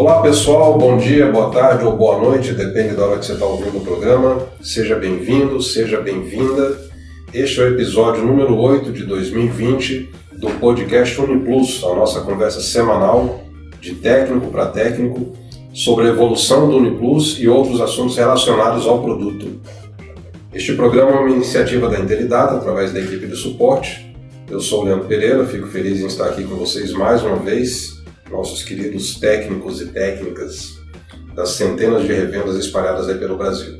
Olá pessoal, bom dia, boa tarde ou boa noite, depende da hora que você está ouvindo o programa. Seja bem-vindo, seja bem-vinda. Este é o episódio número 8 de 2020 do podcast UniPlus, a nossa conversa semanal de técnico para técnico sobre a evolução do UniPlus e outros assuntos relacionados ao produto. Este programa é uma iniciativa da Intelidata através da equipe de suporte. Eu sou o Leandro Pereira, fico feliz em estar aqui com vocês mais uma vez nossos queridos técnicos e técnicas das centenas de revendas espalhadas aí pelo Brasil.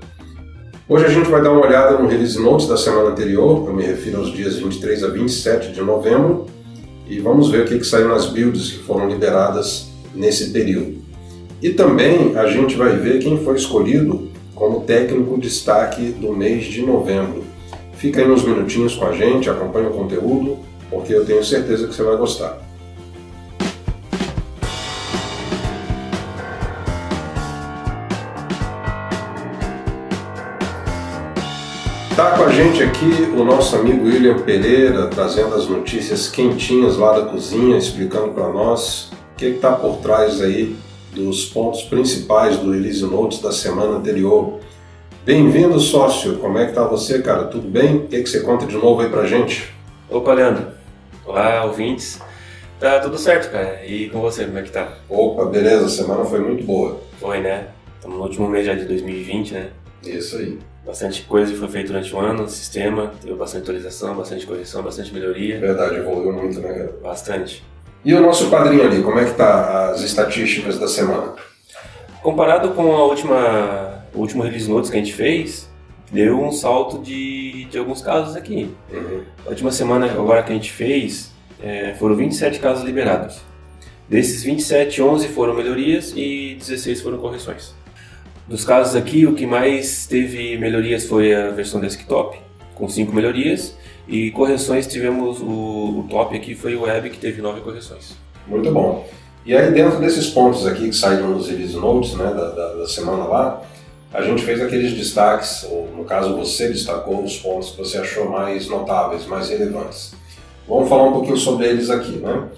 Hoje a gente vai dar uma olhada no release notes da semana anterior, eu me refiro aos dias 23 a 27 de novembro, e vamos ver o que, que saiu nas builds que foram liberadas nesse período. E também a gente vai ver quem foi escolhido como técnico destaque do mês de novembro. Fica aí uns minutinhos com a gente, acompanhe o conteúdo, porque eu tenho certeza que você vai gostar. Gente aqui o nosso amigo William Pereira, trazendo as notícias quentinhas lá da cozinha, explicando para nós o que está por trás aí dos pontos principais do Release Notes da semana anterior. Bem-vindo, sócio. Como é que tá você, cara? Tudo bem? O que, que você conta de novo aí pra gente? Opa, Leandro. Olá, ouvintes. Tá tudo certo, cara. E com você, como é que tá? Opa, beleza. A semana foi muito boa. Foi, né? Estamos no último mês já de 2020, né? Isso aí. Bastante coisa foi feita durante o ano, sistema, teve bastante atualização, bastante correção, bastante melhoria. Verdade, evoluiu muito, né, cara? Bastante. E o nosso padrinho ali, como é que tá as estatísticas da semana? Comparado com a última, o último release notes que a gente fez, deu um salto de, de alguns casos aqui. Uhum. A última semana agora que a gente fez, é, foram 27 casos liberados. Desses 27, 11 foram melhorias e 16 foram correções. Dos casos aqui, o que mais teve melhorias foi a versão desktop, com 5 melhorias, e correções tivemos o, o top aqui foi o web que teve 9 correções. Muito bom. E aí dentro desses pontos aqui que saíram nos release notes né, da, da, da semana lá, a gente fez aqueles destaques, ou no caso você destacou os pontos que você achou mais notáveis, mais relevantes. Vamos falar um pouquinho sobre eles aqui, né?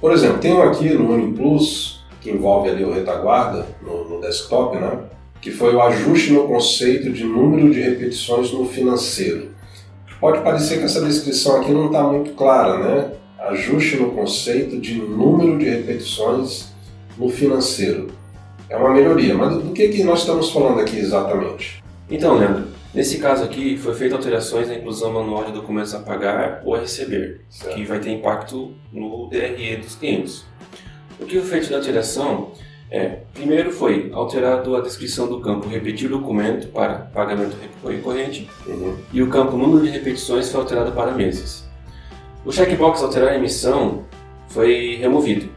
Por exemplo, tem um aqui no UniPlus, que envolve ali o retaguarda no, no desktop, né? Que foi o ajuste no conceito de número de repetições no financeiro. Pode parecer que essa descrição aqui não está muito clara, né? Ajuste no conceito de número de repetições no financeiro. É uma melhoria, mas do que, que nós estamos falando aqui exatamente? Então, Leandro, nesse caso aqui foi feita alterações na inclusão manual de documentos a pagar ou a receber, Certo. que vai ter impacto no DRE dos clientes. O que foi feito na alteração é, primeiro foi alterado a descrição do campo repetir documento para pagamento recorrente Uhum. e o campo número de repetições foi alterado para meses. O checkbox alterar a emissão foi removido.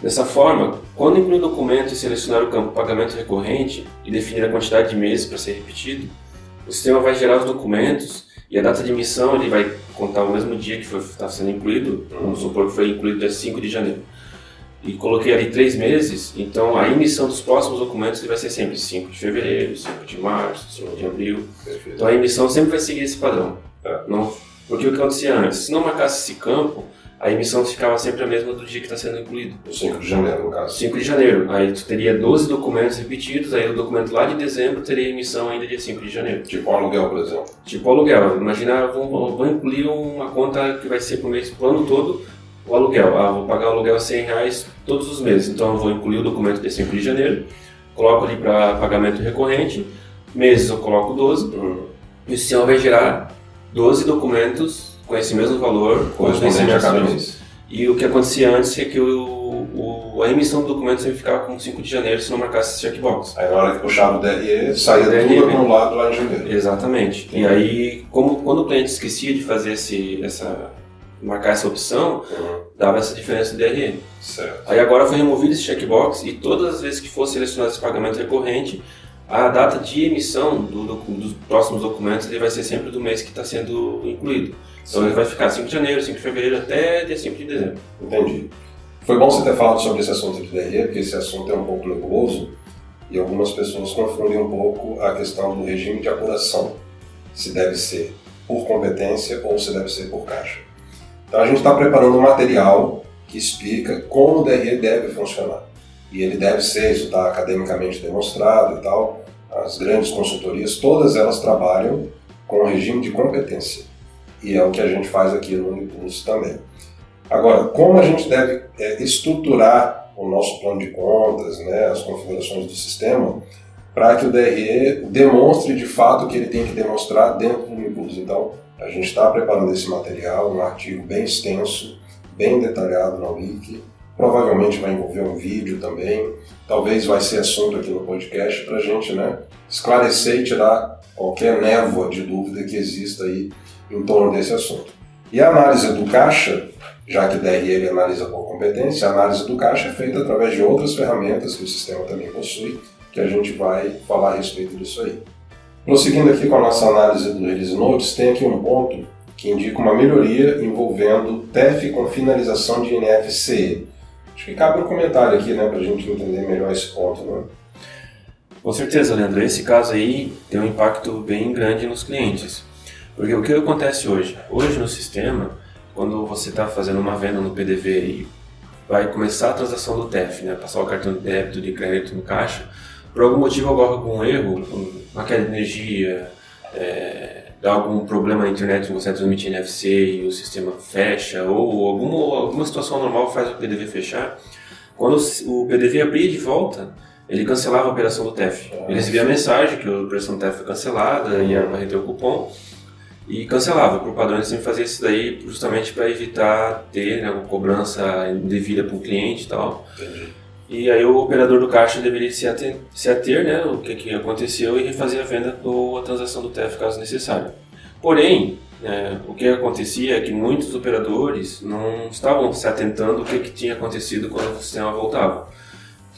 Dessa forma, quando incluir o documento e selecionar o campo pagamento recorrente e definir a quantidade de meses para ser repetido, o sistema vai gerar os documentos e a data de emissão ele vai contar o mesmo dia que está sendo incluído, vamos supor que foi incluído dia 5 de janeiro. E coloquei ali três meses, então a emissão dos próximos documentos vai ser sempre 5 de fevereiro, 5 de março, 5 de abril, Perfeito. então a emissão sempre vai seguir esse padrão. É. Não, porque o que acontecia antes, se não marcasse esse campo, a emissão ficava sempre a mesma do dia que está sendo incluído. O 5 de janeiro, no caso. 5 de janeiro, aí tu teria 12 documentos repetidos, aí o documento lá de dezembro teria emissão ainda dia 5 de janeiro. Tipo aluguel, por exemplo. Tipo aluguel, imagina, vou, vou- incluir uma conta que vai ser por mês, pro ano todo, o aluguel. Ah, vou pagar o aluguel 100 reais todos os meses, então eu vou incluir o documento de 5 de janeiro, coloco ali para pagamento recorrente, meses eu coloco 12, Uhum. e o sistema vai gerar 12 documentos com esse mesmo valor, com os vencimentos. E o que acontecia antes é que o, o- a emissão do documento sempre ficava com 5 de janeiro se não marcasse esse checkbox. Aí na hora que puxava o DRE, saía DRE, tudo acumulado lá em janeiro. Exatamente. E aí, como, quando o cliente esquecia de fazer esse, essa, marcar essa opção, Uhum. dava essa diferença do DRE. Certo. Aí agora foi removido esse checkbox e todas as vezes que for selecionado esse pagamento recorrente, a data de emissão do docu- dos próximos documentos ele vai ser sempre do mês que está sendo incluído. Então ele vai ficar 5 de janeiro, 5 de fevereiro até dia 5 de dezembro. Entendi. Foi bom você ter falado sobre esse assunto de DRE, porque esse assunto é um pouco nebuloso e algumas pessoas confundem um pouco a questão do regime de apuração. Se deve ser por competência ou se deve ser por caixa. Então a gente está preparando um material que explica como o DRE deve funcionar. e ele deve ser, isso está academicamente demonstrado e tal. As grandes consultorias, todas elas trabalham com o regime de competência. E é o que a gente faz aqui no Unipulso também. Agora, como a gente deve é, estruturar o nosso plano de contas, né, as configurações do sistema, para que o DRE demonstre de fato o que ele tem que demonstrar dentro do Unipulso. Então, a gente está preparando esse material, um artigo bem extenso, bem detalhado na Wiki, provavelmente vai envolver um vídeo também, talvez vai ser assunto aqui no podcast para a gente né, esclarecer e tirar qualquer névoa de dúvida que exista aí em torno desse assunto. E a análise do caixa, já que DRE ele analisa por competência, a análise do caixa é feita através de outras ferramentas que o sistema também possui, que a gente vai falar a respeito disso aí. Prosseguindo aqui com a nossa análise do Release Notes, tem aqui um ponto que indica uma melhoria envolvendo TEF com finalização de NFC. Acho que cabe um comentário aqui, né, para a gente entender melhor esse ponto, né? Com certeza, Leandro. Esse caso aí tem um impacto bem grande nos clientes. Porque o que acontece hoje? Hoje no sistema, quando você está fazendo uma venda no PDV e vai começar a transação do TEF, né, passar o cartão de débito de crédito no caixa, por algum motivo ocorre algum erro, uma queda de energia, é, dá algum problema na internet, você transmite NFC e o sistema fecha, ou alguma, alguma situação normal faz o PDV fechar, quando o PDV abrir de volta, ele cancelava a operação do TEF. Ele recebia a mensagem que a operação do TEF foi cancelada e era para reter o cupom e cancelava. Por padrão, ele sempre fazia isso daí justamente para evitar ter né, uma cobrança indevida para o cliente e tal. Entendi. E aí o operador do caixa deveria se ater, se ater né, o que, que aconteceu e refazer a venda ou a transação do TEF caso necessário. Porém, é, o que acontecia é que muitos operadores não estavam se atentando o que, que tinha acontecido quando o sistema voltava.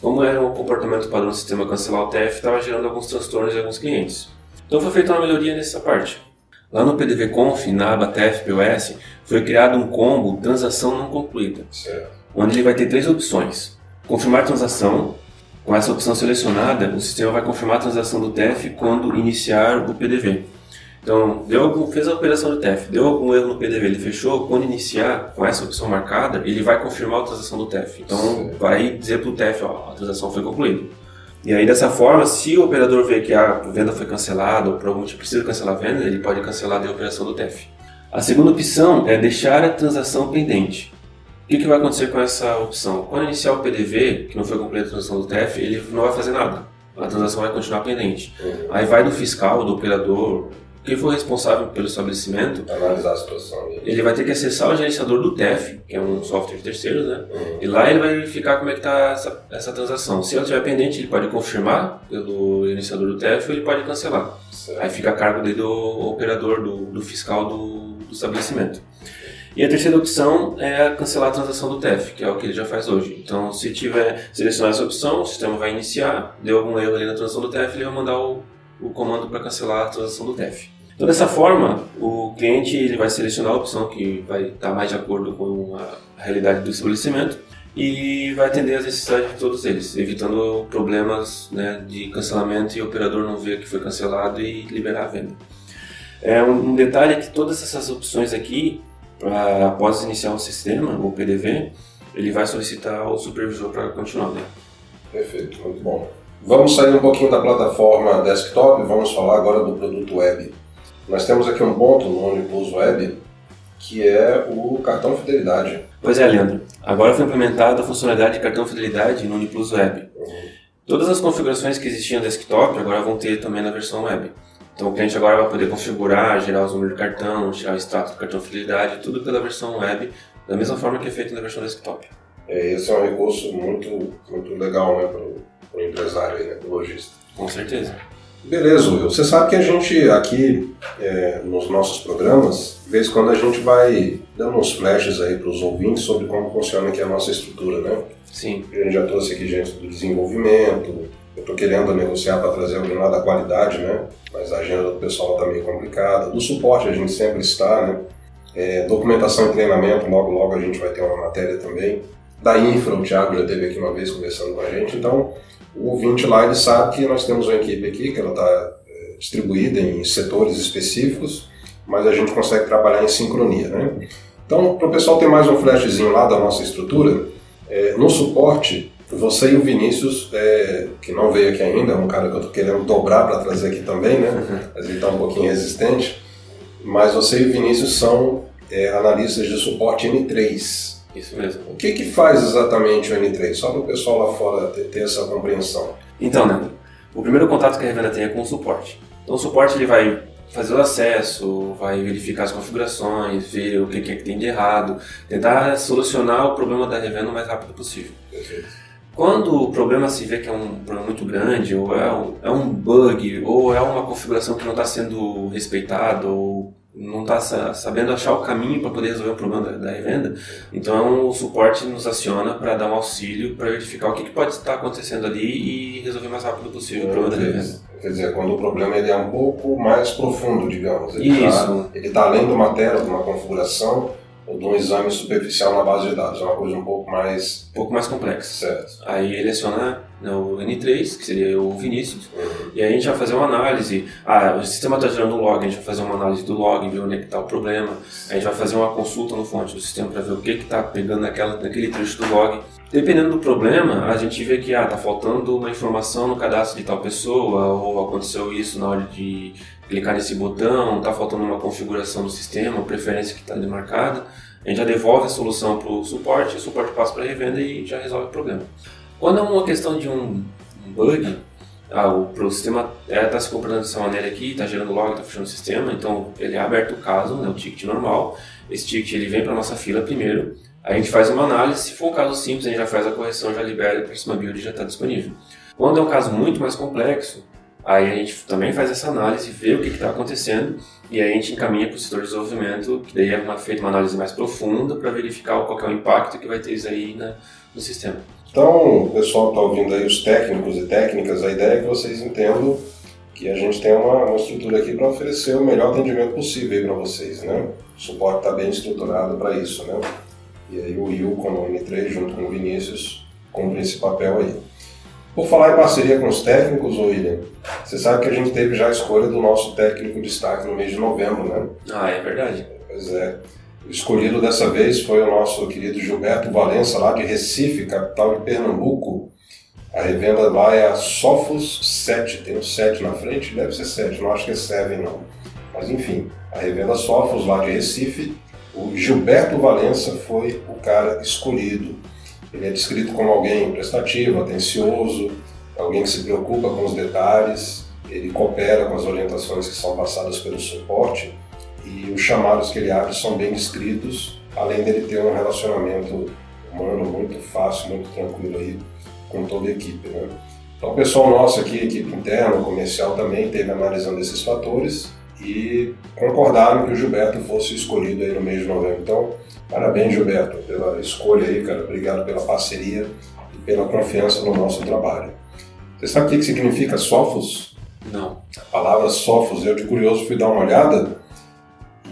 Como era um comportamento padrão do sistema cancelar o TF, estava gerando alguns transtornos em alguns clientes. Então foi feita uma melhoria nessa parte. Lá no PDV Conf, na aba TFPOS, foi criado um combo transação não concluída, certo. onde ele vai ter três opções. Confirmar transação, com essa opção selecionada, o sistema vai confirmar a transação do TF quando iniciar o PDV. Então, deu algum, fez a operação do TEF, deu algum erro no PDV, ele fechou, quando iniciar com essa opção marcada, ele vai confirmar a transação do TEF. Então, vai dizer para o TEF, ó, a transação foi concluída. E aí, dessa forma, se o operador vê que a venda foi cancelada ou por algum motivo precisa cancelar a venda, ele pode cancelar a operação do TEF. A segunda opção é deixar a transação pendente. O que, vai acontecer com essa opção? Quando iniciar o PDV, que não foi concluída a transação do TEF, ele não vai fazer nada. A transação vai continuar pendente. Uhum. Aí vai do fiscal, do operador, quem for responsável pelo estabelecimento, analisar a situação. Ele vai ter que acessar o gerenciador do TEF, que é um software de terceiros, né? Uhum. E lá ele vai verificar como é que está essa, essa, transação. Se ela estiver pendente, ele pode confirmar pelo gerenciador do TEF ou ele pode cancelar. Certo. Aí fica a cargo do operador, do, do fiscal do, do, estabelecimento. E a terceira opção é cancelar a transação do TEF, que é o que ele já faz hoje. Então, se tiver selecionar essa opção, o sistema vai iniciar, deu algum erro ali na transação do TEF, ele vai mandar o, o comando para cancelar a transação do TEF. Então, dessa forma, o cliente ele vai selecionar a opção que vai estar mais de acordo com a realidade do estabelecimento e vai atender as necessidades de todos eles, evitando problemas né, de cancelamento e o operador não ver que foi cancelado e liberar a venda. É, um, detalhe é que todas essas opções aqui, pra, após iniciar o sistema, o PDV, ele vai solicitar o supervisor para continuar. Né? Perfeito, muito bom. Vamos sair um pouquinho da plataforma desktop e vamos falar agora do produto web. Nós temos aqui um ponto no Onipulse Web que é o cartão fidelidade. Pois é, Leandro. Agora foi implementada a funcionalidade de cartão fidelidade no Uniplus Web. Uhum. Todas as configurações que existiam no desktop agora vão ter também na versão web. Então o cliente agora vai poder configurar, gerar os números de cartão, tirar o status do cartão fidelidade, tudo pela versão web, da mesma forma que é feito na versão desktop. É, esse é um recurso muito, muito legal né, para o empresário, né, para o lojista. Com certeza. Beleza, Will. Você sabe que a gente aqui é, nos nossos programas, de vez em quando a gente vai dando uns flashes aí para os ouvintes sobre como funciona aqui a nossa estrutura, né? Sim. A gente já trouxe aqui gente do desenvolvimento, eu estou querendo negociar para trazer alguém lá da qualidade, né? Mas a agenda do pessoal está meio complicada. Do suporte a gente sempre está, né? É, documentação e treinamento, logo logo a gente vai ter uma matéria também. Da infra, o Thiago já esteve aqui uma vez conversando com a gente, então o ouvinte lá ele sabe que nós temos uma equipe aqui que ela está é, distribuída em setores específicos, mas a gente consegue trabalhar em sincronia, né? Então, para o pessoal ter mais um flashzinho lá da nossa estrutura, é, no suporte Você e o Vinícius, é, que não veio aqui ainda, é um cara que eu estou querendo dobrar para trazer aqui também, né? Uhum. Mas ele está um pouquinho resistente. Mas você e o Vinícius são é, analistas de suporte N3. Isso mesmo. O que, que faz exatamente o N3? Só para o pessoal lá fora ter, ter essa compreensão. Então, né, o primeiro contato que a revenda tem é com o suporte. Então, o suporte ele vai fazer o acesso, vai verificar as configurações, ver o que, que, é que tem de errado, tentar solucionar o problema da revenda o mais rápido possível. Perfeito. Quando o problema se vê que é um problema muito grande, ou é um, é um bug, ou é uma configuração que não está sendo respeitada, ou não está sabendo achar o caminho para poder resolver o problema da, da, revenda, então o suporte nos aciona para dar um auxílio para verificar o que, que, pode estar acontecendo ali e resolver o mais rápido possível o problema da revenda. Quer dizer, quando o problema ele é um pouco mais profundo, digamos. Ele tá, está além de uma tela, de uma configuração, ou de um exame superficial na base de dados. É uma coisa um pouco mais... Um pouco mais complexa. Certo. Aí ele aciona o N3, que seria o Vinícius, e aí a gente vai fazer uma análise. Ah, o sistema está gerando um log, a gente vai fazer uma análise do log, ver onde é que está o problema. A gente vai fazer uma consulta no fonte do sistema para ver o que está pegando naquela, naquele trecho do log. Dependendo do problema, a gente vê que ah, tá faltando uma informação no cadastro de tal pessoa, ou aconteceu isso na hora de clicar nesse botão, está faltando uma configuração do sistema, preferência que está demarcada. A gente já devolve a solução para o suporte, o suporte passa para a revenda e já resolve o problema. Quando é uma questão de um, bug, ah, o, sistema está é, tá se comportando dessa maneira aqui, está gerando log, está fechando o sistema, então ele é aberto o caso, né, o ticket normal. Esse ticket ele vem para a nossa fila primeiro, a gente faz uma análise, se for um caso simples, a gente já faz a correção, já libera a próxima build já está disponível. Quando é um caso muito mais complexo, aí a gente também faz essa análise, vê o que está acontecendo e aí a gente encaminha para o setor de desenvolvimento, que daí é uma, feita uma análise mais profunda para verificar qual é o impacto que vai ter isso aí na, no sistema. Então, o pessoal está ouvindo aí os técnicos e técnicas, a ideia é que vocês entendam que a gente tem uma, uma estrutura aqui para oferecer o melhor atendimento possível para vocês, né? O suporte está bem estruturado para isso, né? E aí o Will, como N3, junto com o Vinícius, cumpre esse papel aí. Por falar em parceria com os técnicos, William, você sabe que a gente teve já a escolha do nosso técnico de destaque no mês de novembro, né? Ah, é verdade. Pois é. Escolhido dessa vez foi o nosso querido Gilberto Valença, lá de Recife, capital de Pernambuco. A revenda lá é a Sofos 7, tem um 7 na frente, deve ser 7, não acho que é 7 não. Mas enfim, a revenda Sofos lá de Recife o Gilberto Valença foi o cara escolhido. Ele é descrito como alguém prestativo, atencioso, alguém que se preocupa com os detalhes, ele coopera com as orientações que são passadas pelo suporte e os chamados que ele abre são bem descritos, além dele ter um relacionamento humano muito fácil, muito tranquilo aí com toda a equipe. Né? Então, o pessoal nosso aqui, equipe interna, comercial também, teve analisando esses fatores e concordaram que o Gilberto fosse escolhido aí no mês de novembro. Então, parabéns, Gilberto, pela escolha aí, cara. Obrigado pela parceria e pela confiança no nosso trabalho. Você sabe o que significa Sofos? Não. A palavra Sofos, eu de curioso fui dar uma olhada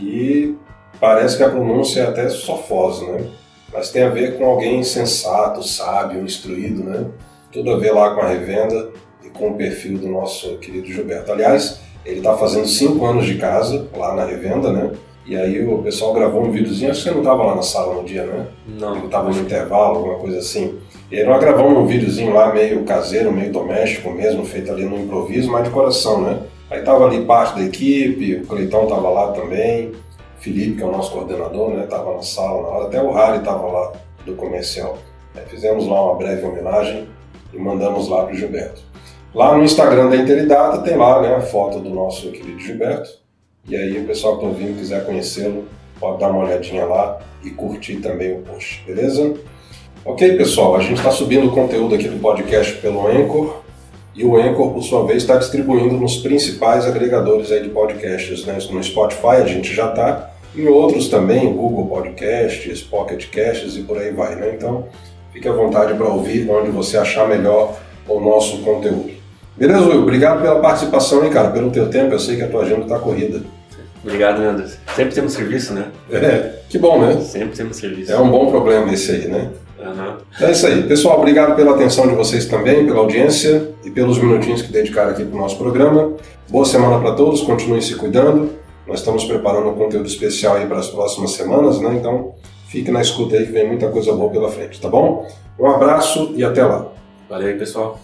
e parece que a pronúncia é até Sofos, né? Mas tem a ver com alguém sensato, sábio, instruído, né? Tudo a ver lá com a revenda e com o perfil do nosso querido Gilberto. Aliás, ele está fazendo cinco anos de casa, lá na revenda, né? E aí o pessoal gravou um videozinho, acho que você não estava lá na sala no dia, né? Não. Ele estava no intervalo, alguma coisa assim. E aí nós gravamos um videozinho lá meio caseiro, meio doméstico mesmo, feito ali no improviso, mas de coração, né? Aí tava ali parte da equipe, o Cleitão tava lá também, o Felipe, que é o nosso coordenador, né? Tava na sala na hora, até o Harry tava lá do comercial. Aí fizemos lá uma breve homenagem e mandamos lá pro Gilberto. Lá no Instagram da Interidata tem lá né, a foto do nosso querido Gilberto. E aí o pessoal que está ouvindo quiser conhecê-lo, pode dar uma olhadinha lá e curtir também o post, beleza? Ok, pessoal, a gente está subindo o conteúdo aqui do podcast pelo Anchor e o Anchor, por sua vez, está distribuindo nos principais agregadores aí de podcasts. Né? No Spotify a gente já está, em outros também, Google Podcasts, Pocket Casts e por aí vai. Né? Então, fique à vontade para ouvir onde você achar melhor o nosso conteúdo. Beleza, Will? Obrigado pela participação aí, cara, pelo teu tempo. Eu sei que a tua agenda está corrida. Obrigado, Anderson. Sempre temos serviço, né? É, que bom, né? Sempre temos serviço. É um bom problema esse aí, né? Uhum. É isso aí. Pessoal, obrigado pela atenção de vocês também, pela audiência e pelos minutinhos que dedicaram aqui para o nosso programa. Boa semana para todos, continuem se cuidando. Nós estamos preparando um conteúdo especial aí para as próximas semanas, né? Então, Fique na escuta aí que vem muita coisa boa pela frente, tá bom? Um abraço e até lá. Valeu aí, pessoal.